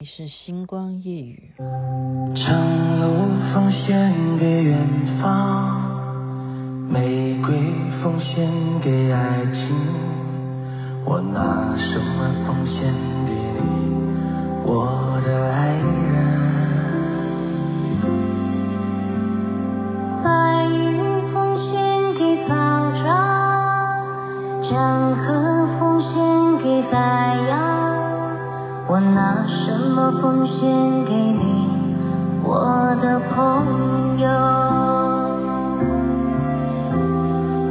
你是星光夜雨，长路奉献给远方，玫瑰奉献给爱情，我拿什么奉献给你，我的爱人？么奉献给你，我的朋友？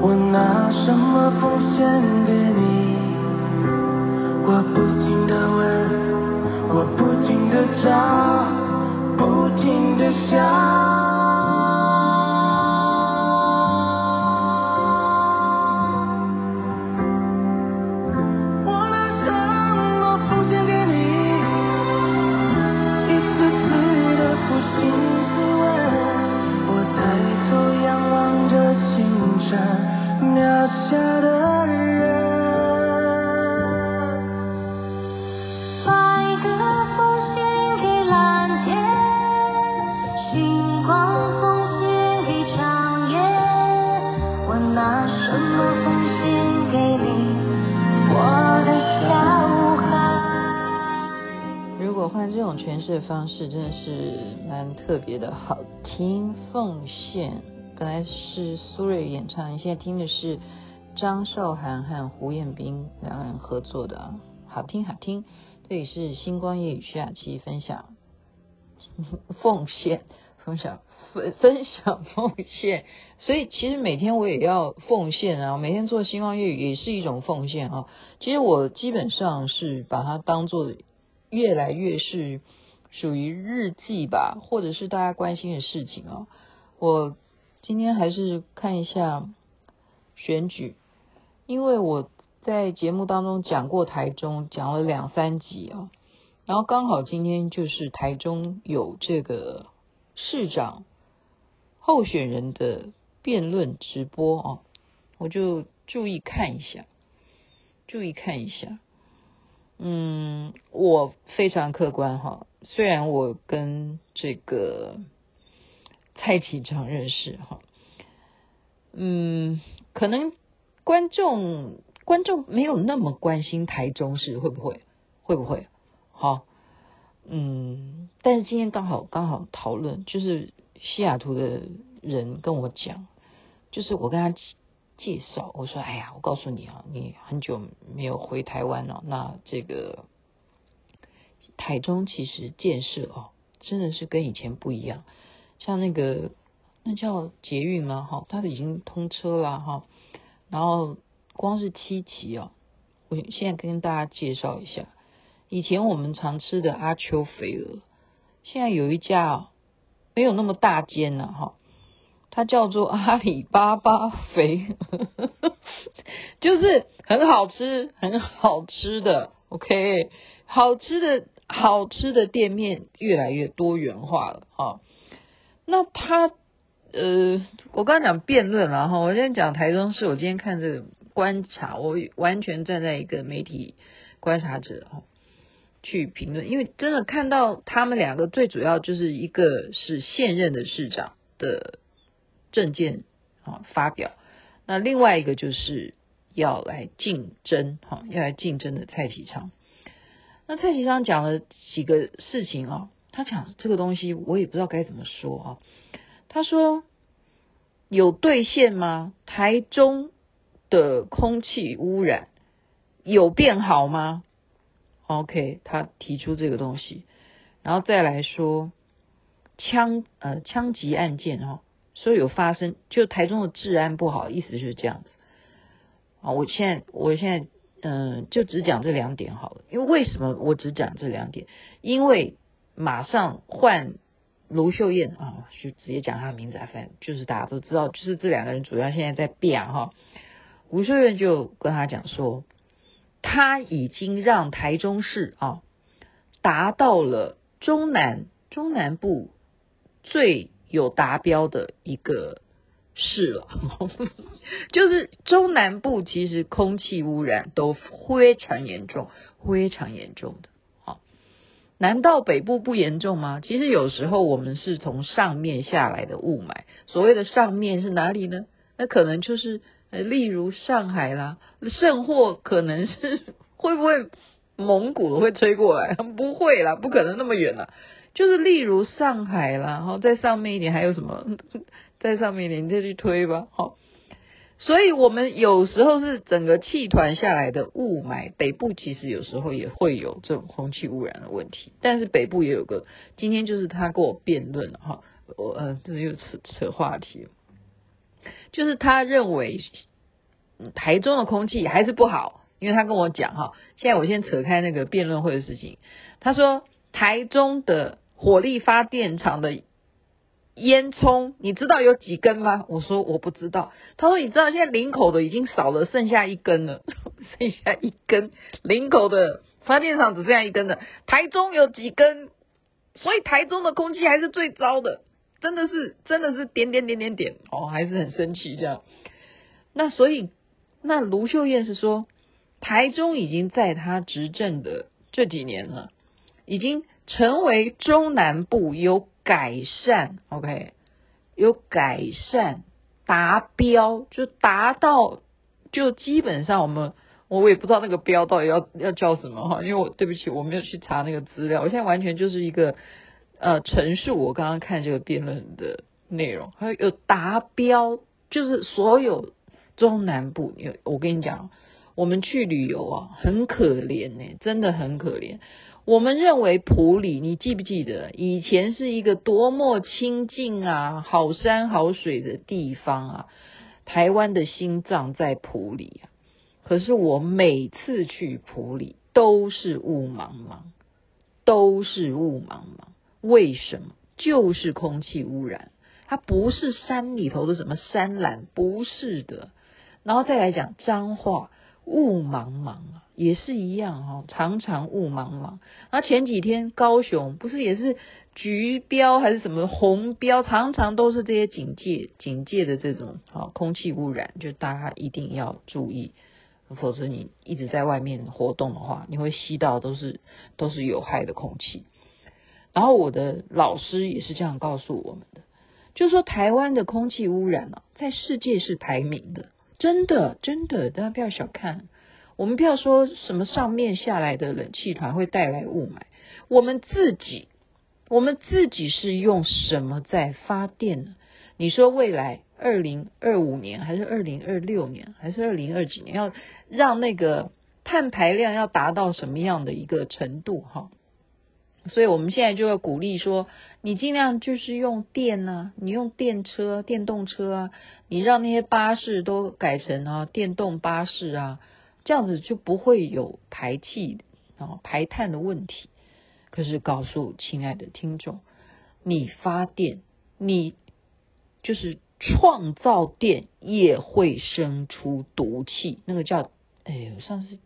我拿什么奉献给你？我不停的问，我不停的找，不停的想。方式真的是蛮特别的，好听。奉献本来是苏芮演唱，现在听的是张韶涵和胡彦斌两个人合作的，好听好听。这里是星光夜语徐雅琪分享奉献，分享分分享奉献。所以其实每天我也要奉献啊，每天做星光夜语也是一种奉献啊。其实我基本上是把它当做。越来越是属于日记吧，或者是大家关心的事情哦。我今天还是看一下选举，因为我在节目当中讲过台中，讲了两三集啊，然后刚好今天就是台中有这个市长候选人的辩论直播啊，我就注意看一下，注意看一下。嗯，我非常客观哈，虽然我跟这个蔡启昌认识哈，嗯，可能观众观众没有那么关心台中市会不会会不会好，嗯，但是今天刚好刚好讨论，就是西雅图的人跟我讲，就是我跟他。介绍，我说，哎呀，我告诉你啊，你很久没有回台湾了，那这个台中其实建设哦，真的是跟以前不一样。像那个那叫捷运吗？哈，它已经通车了哈。然后光是七期哦，我现在跟大家介绍一下，以前我们常吃的阿秋肥鹅，现在有一家哦，没有那么大间了哈。它叫做阿里巴巴肥，就是很好吃、很好吃的。OK，好吃的好吃的店面越来越多元化了哈。那他呃，我刚刚讲辩论了哈，我今天讲台中市，我今天看这个观察，我完全站在一个媒体观察者哈去评论，因为真的看到他们两个最主要就是一个是现任的市长的。政见啊发表，那另外一个就是要来竞争哈，要来竞争的蔡其昌。那蔡其昌讲了几个事情啊，他讲这个东西我也不知道该怎么说啊。他说有兑现吗？台中的空气污染有变好吗？OK，他提出这个东西，然后再来说枪呃枪击案件哈。所以有发生，就台中的治安不好，意思就是这样子啊。我现在，我现在，嗯、就只讲这两点好了。因为为什么我只讲这两点？因为马上换卢秀燕啊，就直接讲她的名字啊，反正就是大家都知道，就是这两个人主要现在在变哈。卢秀燕就跟他讲说，他已经让台中市啊达到了中南中南部最。有达标的一个市了，就是中南部其实空气污染都非常严重，非常严重的。好，难道北部不严重吗？其实有时候我们是从上面下来的雾霾，所谓的上面是哪里呢？那可能就是，例如上海啦，甚或可能是 会不会蒙古会吹过来？不会啦，不可能那么远啦。就是例如上海啦，然后再上面一点还有什么？在上面一点你再去推吧，好。所以我们有时候是整个气团下来的雾霾，北部其实有时候也会有这种空气污染的问题。但是北部也有个，今天就是他跟我辩论哈，我呃，这又扯扯话题，就是他认为台中的空气还是不好，因为他跟我讲哈，现在我先扯开那个辩论会的事情，他说台中的。火力发电厂的烟囱，你知道有几根吗？我说我不知道。他说你知道现在林口的已经少了，剩下一根了，剩下一根。林口的发电厂只剩下一根了。台中有几根？所以台中的空气还是最糟的，真的是真的是点点点点点哦，还是很生气这样。那所以那卢秀燕是说，台中已经在他执政的这几年了，已经。成为中南部有改善，OK，有改善达标，就达到，就基本上我们我也不知道那个标到底要要叫什么哈，因为我对不起我没有去查那个资料，我现在完全就是一个呃陈述我刚刚看这个辩论的内容，还有达标，就是所有中南部有我跟你讲，我们去旅游啊，很可怜呢，真的很可怜。我们认为埔里，你记不记得以前是一个多么清净啊、好山好水的地方啊？台湾的心脏在埔里啊。可是我每次去埔里都是雾茫茫，都是雾茫茫。为什么？就是空气污染。它不是山里头的什么山岚，不是的。然后再来讲脏话。雾茫茫啊，也是一样哈，常常雾茫茫。那前几天高雄不是也是橘标还是什么红标，常常都是这些警戒警戒的这种啊空气污染，就大家一定要注意，否则你一直在外面活动的话，你会吸到都是都是有害的空气。然后我的老师也是这样告诉我们的，就是说台湾的空气污染啊，在世界是排名的。真的，真的，大家不要小看。我们不要说什么上面下来的冷气团会带来雾霾，我们自己，我们自己是用什么在发电呢？你说未来二零二五年，还是二零二六年，还是二零二几年，要让那个碳排量要达到什么样的一个程度？哈。所以我们现在就要鼓励说，你尽量就是用电啊，你用电车、电动车啊，你让那些巴士都改成啊电动巴士啊，这样子就不会有排气啊排碳的问题。可是告诉亲爱的听众，你发电，你就是创造电也会生出毒气，那个叫哎，上次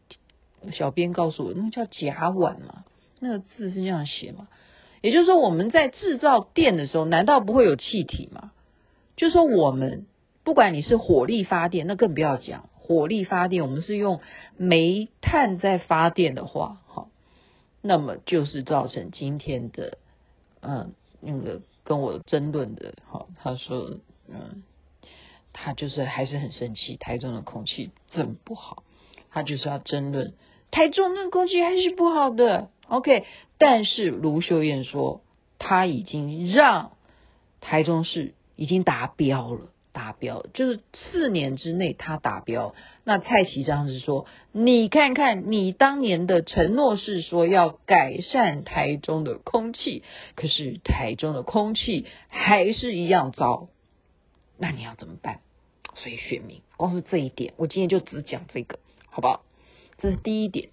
小编告诉我，那个叫甲烷嘛。那个字是这样写吗？也就是说，我们在制造电的时候，难道不会有气体吗？就是说，我们不管你是火力发电，那更不要讲火力发电，我们是用煤炭在发电的话，好，那么就是造成今天的，嗯，那个跟我争论的，好，他说，嗯，他就是还是很生气，台中的空气这么不好，他就是要争论台中那空气还是不好的。OK，但是卢秀燕说，他已经让台中市已经达标了，达标就是四年之内他达标。那蔡其章是说，你看看你当年的承诺是说要改善台中的空气，可是台中的空气还是一样糟，那你要怎么办？所以选民光是这一点，我今天就只讲这个，好不好？这是第一点。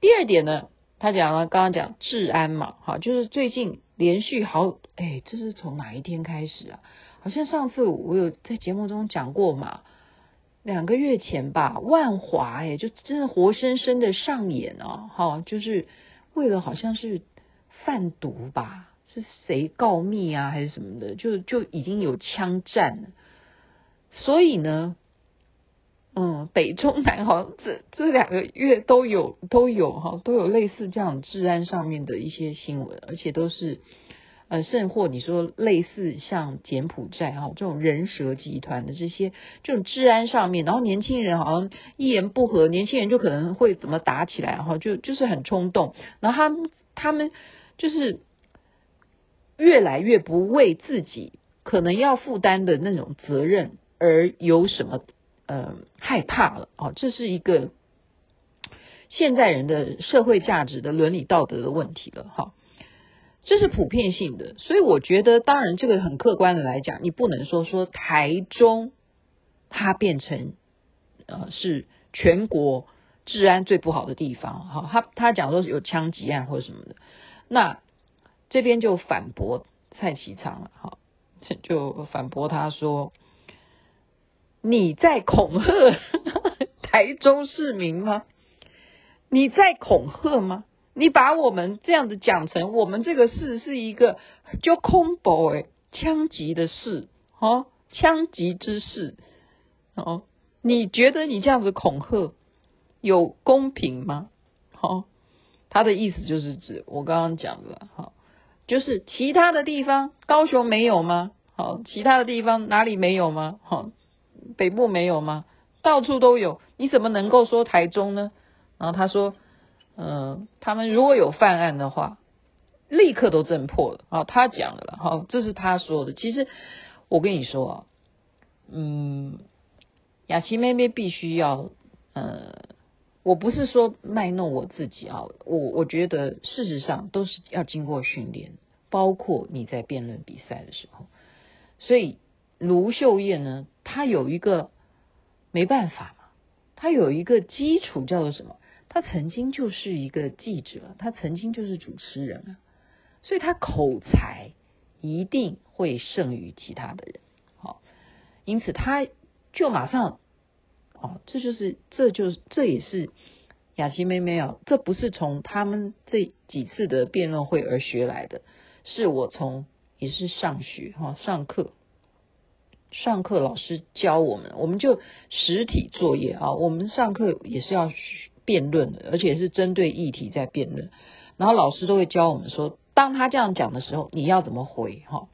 第二点呢？他讲了，刚刚讲治安嘛，哈，就是最近连续好，哎，这是从哪一天开始啊？好像上次我有在节目中讲过嘛，两个月前吧，万华，哎，就真的活生生的上演哦，哈，就是为了好像是贩毒吧，是谁告密啊，还是什么的，就就已经有枪战了，所以呢，嗯，北中南好像这这两个月都有都有哈都有类似这样治安上面的一些新闻，而且都是呃甚或你说类似像柬埔寨哈这种人蛇集团的这些这种治安上面，然后年轻人好像一言不合，年轻人就可能会怎么打起来哈，就就是很冲动，然后他们他们就是越来越不为自己可能要负担的那种责任而有什么。呃，害怕了哦，这是一个现代人的社会价值的伦理道德的问题了哈，这是普遍性的，所以我觉得，当然这个很客观的来讲，你不能说说台中它变成呃是全国治安最不好的地方哈，他他讲说有枪击案或者什么的，那这边就反驳蔡其昌了哈，就反驳他说。你在恐吓台中市民吗？你在恐吓吗？你把我们这样子讲成我们这个市是一个就恐怖诶枪击的市哦，枪击之市哦，你觉得你这样子恐吓有公平吗？好，他的意思就是指我刚刚讲的哈，就是其他的地方高雄没有吗？好，其他的地方哪里没有吗？好。北部没有吗？到处都有，你怎么能够说台中呢？然后他说，嗯、他们如果有犯案的话，立刻都侦破了。啊，他讲了啦，好，这是他说的。其实我跟你说啊，嗯，雅琪妹妹必须要，呃，我不是说卖弄我自己啊，我我觉得事实上都是要经过训练，包括你在辩论比赛的时候，所以。卢秀燕呢，她有一个没办法嘛，她有一个基础叫做什么？她曾经就是一个记者，她曾经就是主持人啊，所以她口才一定会胜于其他的人。好，因此她就马上，哦，这就是，这就是，这也是雅琪妹妹啊，这不是从他们这几次的辩论会而学来的，是我从也是上学哈上课。上课老师教我们，我们就实体作业啊。我们上课也是要辩论的，而且是针对议题在辩论。然后老师都会教我们说，当他这样讲的时候，你要怎么回哈？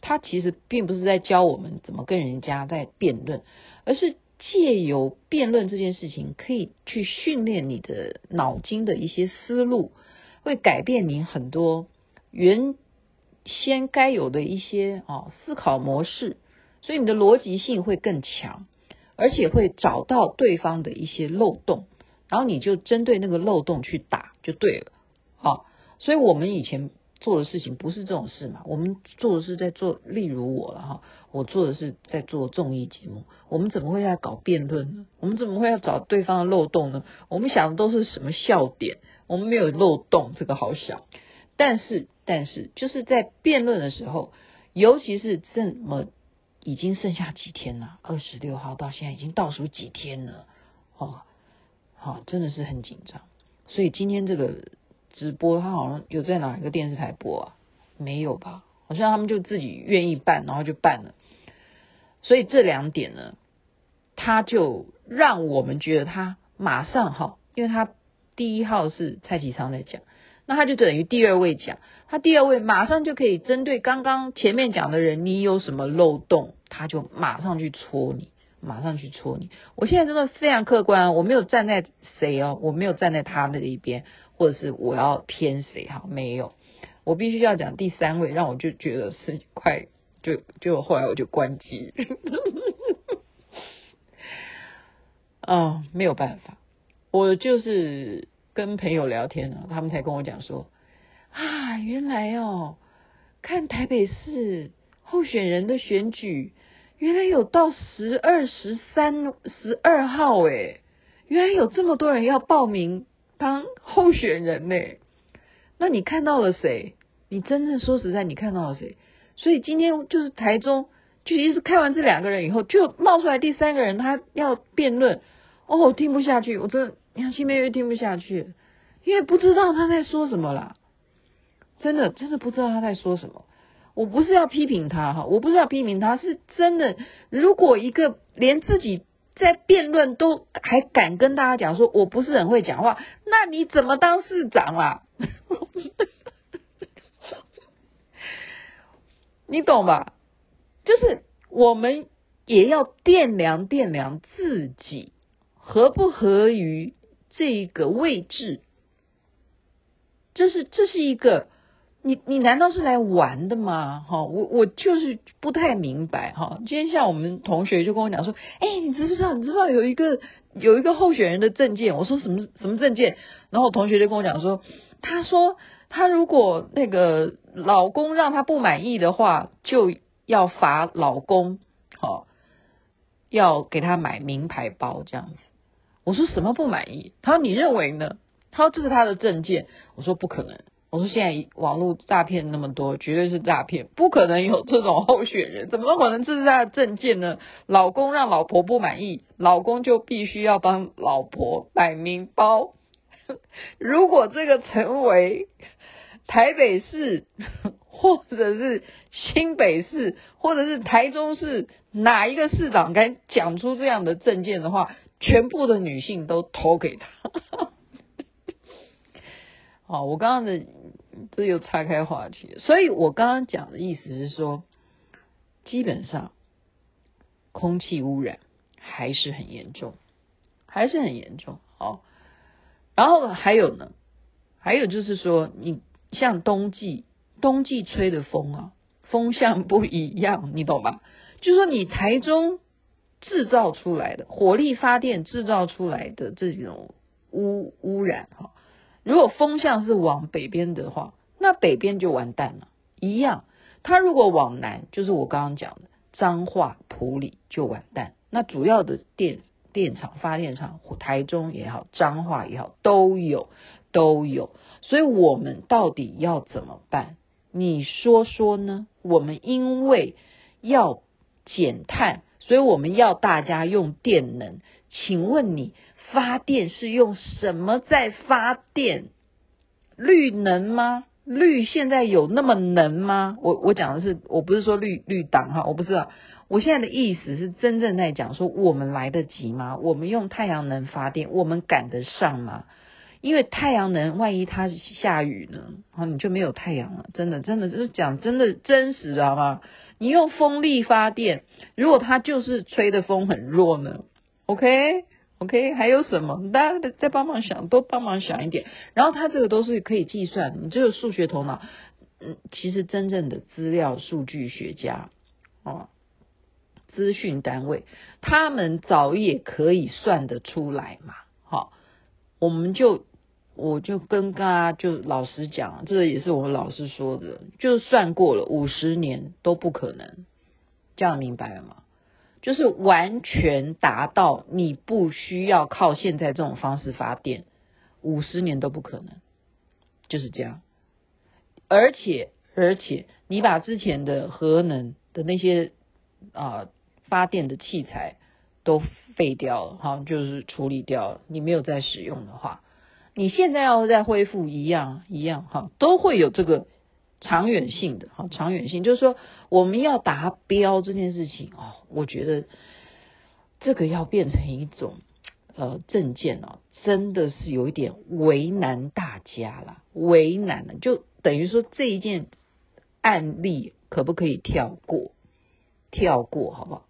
他其实并不是在教我们怎么跟人家在辩论，而是借由辩论这件事情，可以去训练你的脑筋的一些思路，会改变你很多原先该有的一些啊思考模式。所以你的逻辑性会更强，而且会找到对方的一些漏洞，然后你就针对那个漏洞去打就对了。啊，所以我们以前做的事情不是这种事嘛，我们做的是在做，例如我了哈，我做的是在做综艺节目，我们怎么会要搞辩论呢？我们怎么会要找对方的漏洞呢？我们想的都是什么笑点，我们没有漏洞，这个好想。但是，但是就是在辩论的时候，尤其是这么。已经剩下几天了？二十六号到现在已经倒数几天了，哦，好，真的是很紧张。所以今天这个直播，他好像有在哪一个电视台播啊？没有吧？好像他们就自己愿意办，然后就办了。所以这两点呢，他就让我们觉得他马上哈，因为他第一号是蔡其昌在讲。那他就等于第二位讲，他第二位马上就可以针对刚刚前面讲的人，你有什么漏洞，他就马上去戳你，马上去戳你。我现在真的非常客观，我没有站在谁哦，我没有站在他那一边，或者是我要偏谁哈，没有，我必须要讲第三位，让我就觉得是快，就就后来我就关机，哦，没有办法，我就是。跟朋友聊天呢，他们才跟我讲说啊，原来哦，看台北市候选人的选举，原来有到十二、十三、十二号诶，原来有这么多人要报名当候选人呢。那你看到了谁？你真正说实在，你看到了谁？所以今天就是台中，就一直看完这两个人以后，就冒出来第三个人，他要辩论。哦，我听不下去，我真的。杨新妹又听不下去，因为不知道他在说什么啦，真的真的不知道他在说什么。我不是要批评他哈，我不是要批评他，是真的。如果一个连自己在辩论都还敢跟大家讲说我不是很会讲话，那你怎么当市长啊？你懂吧？就是我们也要掂量掂量自己合不合于这一个位置。这是这是一个，你你难道是来玩的吗？哈，我我就是不太明白哈。今天像我们同学就跟我讲说，哎，你知不知道？你知道有一个有一个候选人的证件？我说什么什么证件？然后同学就跟我讲说，他说。他如果那个老公让他不满意的话，就要罚老公，好，要给他买名牌包这样子。我说什么不满意？他说你认为呢？他说这是他的证件。我说不可能。我说现在网络诈骗那么多，绝对是诈骗，不可能有这种候选人，怎么可能这是他的证件呢？老公让老婆不满意，老公就必须要帮老婆买名包。如果这个成为台北市，或者是新北市，或者是台中市，哪一个市长敢讲出这样的证件的话，全部的女性都投给他。好，我刚刚的这又岔开话题，所以我刚刚讲的意思是说，基本上空气污染还是很严重，还是很严重。好，然后，还有呢，还有就是说你。像冬季，冬季吹的风啊，风向不一样，你懂吧？就是说你台中制造出来的火力发电制造出来的这种污污染哈，如果风向是往北边的话，那北边就完蛋了。一样，它如果往南，就是我刚刚讲的彰化、埔里就完蛋。那主要的电电厂、发电厂，台中也好，彰化也好，都有。都有，所以我们到底要怎么办？你说说呢？我们因为要减碳，所以我们要大家用电能。请问你发电是用什么在发电？绿能吗？绿现在有那么能吗？我我讲的是，我不是说绿绿党哈，我不知道。我现在的意思是真正在讲说，我们来得及吗？我们用太阳能发电，我们赶得上吗？因为太阳能，万一它下雨呢？啊，你就没有太阳了。真的，真的，就是讲真的真实的，好吗？你用风力发电，如果它就是吹的风很弱呢？OK，OK，、还有什么？大家再帮忙想，多帮忙想一点。然后它这个都是可以计算，你这个数学头脑，嗯，其实真正的资料数据学家哦，资讯单位，他们早也可以算得出来嘛。好，我们就。我就跟大家就老实讲，这也是我老师说的，就算过了五十年都不可能，这样明白了吗？就是完全达到你不需要靠现在这种方式发电，五十年都不可能，就是这样。而且而且，你把之前的核能的那些啊、发电的器材都废掉了，哈，就是处理掉了，你没有再使用的话。你现在要再恢复一样一样哈，都会有这个长远性的哈，长远性就是说我们要达标这件事情哦，我觉得这个要变成一种呃政见哦，真的是有一点为难大家了，为难了，就等于说这一件案例可不可以跳过？跳过好不好？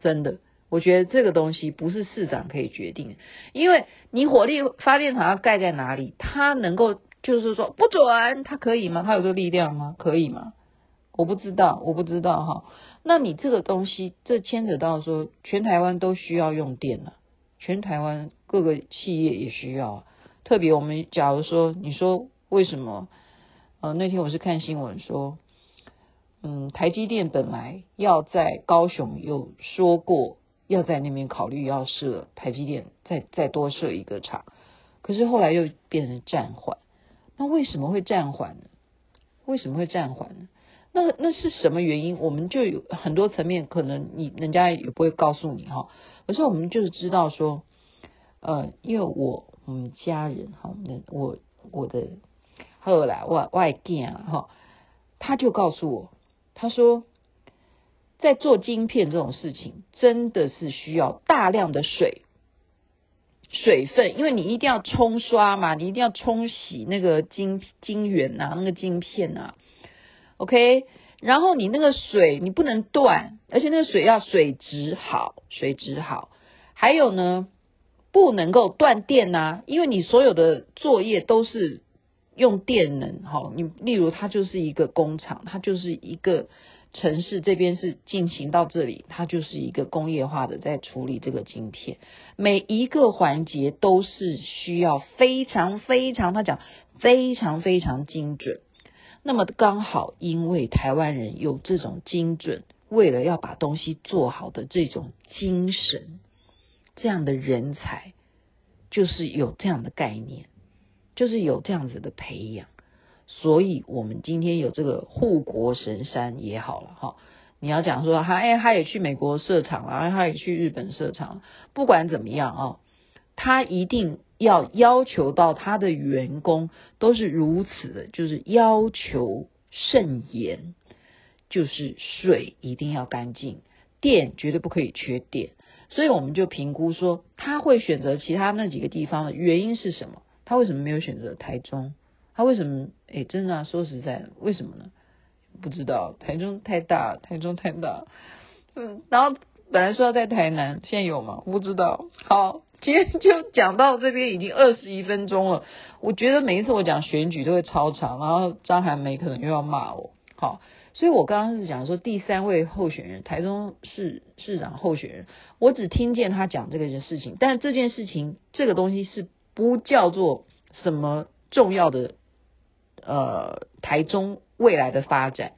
真的。我觉得这个东西不是市长可以决定，因为你火力发电厂要盖在哪里，他能够就是说不准，他可以吗？他有这个力量吗？可以吗？我不知道，我不知道哈。那你这个东西，这牵扯到说全台湾都需要用电了，全台湾各个企业也需要。特别我们假如说，你说为什么？呃，那天我是看新闻说，嗯，台积电本来要在高雄有说过。要在那边考虑要设台积电，再再多设一个厂，可是后来又变成暂缓。那为什么会暂缓呢？为什么会暂缓呢？那那是什么原因？我们就有很多层面，可能你人家也不会告诉你哈。可是我们就是知道说，呃，因为我我们家人哈，那我我的后来外外店啊哈，他就告诉我，他说。在做晶片这种事情，真的是需要大量的水。水分，因为你一定要冲刷嘛，你一定要冲洗那个晶晶圆呐，那个晶片呐，OK，然后你那个水你不能断，而且那个水要水质好，水质好，还有呢，不能够断电呐，因为你所有的作业都是用电能，哈，你例如它就是一个工厂，它就是一个。城市这边是进行到这里，它就是一个工业化的在处理这个晶片，每一个环节都是需要非常非常，他讲非常非常精准。那么刚好，因为台湾人有这种精准，为了要把东西做好的这种精神，这样的人才，就是有这样的概念，就是有这样子的培养。所以，我们今天有这个护国神山也好了哈。你要讲说他，哎，他也去美国设厂了，他也去日本设厂了。不管怎么样啊，他一定要要求到他的员工都是如此的，就是要求甚严，就是水一定要干净，电绝对不可以缺电。所以我们就评估说，他会选择其他那几个地方的原因是什么？他为什么没有选择台中？他为什么？哎，真的啊，说实在的，为什么呢？不知道，台中太大，台中太大。嗯，然后本来说要在台南，现在有吗？不知道。好，今天就讲到这边，已经二十一分钟了。我觉得每一次我讲选举都会超长，然后张涵梅可能又要骂我。好，所以我刚刚是讲说第三位候选人，台中市市长候选人，我只听见他讲这个事情，但这件事情这个东西是不叫做什么重要的。呃，台中未来的发展，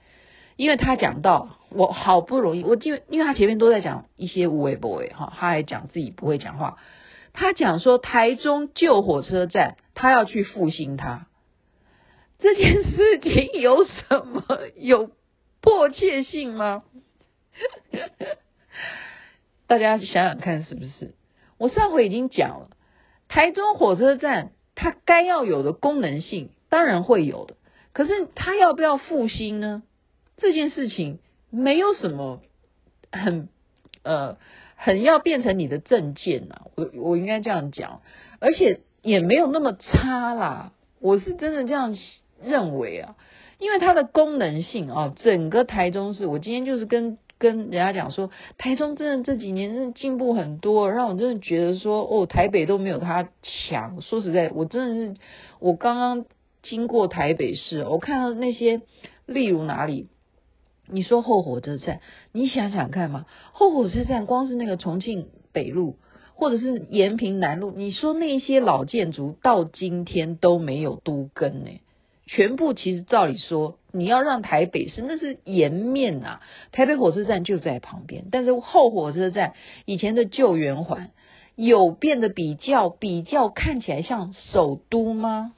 因为他讲到我好不容易，我就因为他前面都在讲一些无为 boy 哈，他还讲自己不会讲话，他讲说台中旧火车站，他要去复兴它，这件事情有什么有迫切性吗？大家想想看是不是？我上回已经讲了，台中火车站它该要有的功能性。当然会有的，可是他要不要复兴呢？这件事情没有什么很呃很要变成你的政见呐，我我应该这样讲，而且也没有那么差啦，我是真的这样认为啊，因为它的功能性啊，整个台中市，我今天就是跟跟人家讲说，台中真的这几年真的进步很多，让我真的觉得说，哦，台北都没有它强。说实在，我真的是我刚刚。经过台北市，我看到那些，例如哪里？你说后火车站，你想想看嘛，后火车站光是那个重庆北路，或者是延平南路，你说那些老建筑到今天都没有都更呢？全部其实照理说，你要让台北市那是颜面啊，台北火车站就在旁边，但是后火车站以前的旧圆环有变得比较比较看起来像首都吗？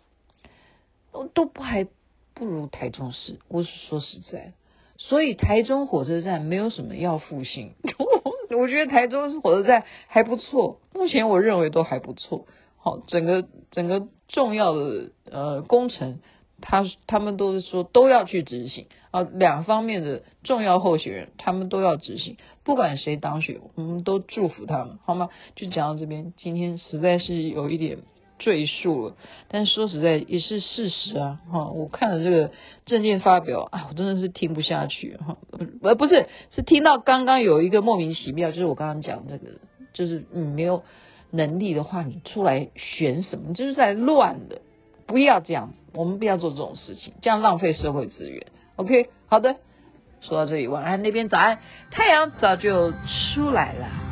都不还不如台中市，我是说实在，所以台中火车站没有什么要复兴，我觉得台中火车站还不错，目前我认为都还不错。好，整个整个重要的呃工程，他他们都是说都要去执行啊，两方面的重要候选人他们都要执行，不管谁当选，我们都祝福他们，好吗？就讲到这边，今天实在是有一点。赘述了，但说实在也是事实啊！哈，我看了这个政见发表啊，我真的是听不下去哈。呃，不是，是听到刚刚有一个莫名其妙，就是我刚刚讲这个，就是你没有能力的话，你出来选什么？你就是在乱的，不要这样子，我们不要做这种事情，这样浪费社会资源。OK，好的，说到这里，晚安那边早安，太阳早就出来了。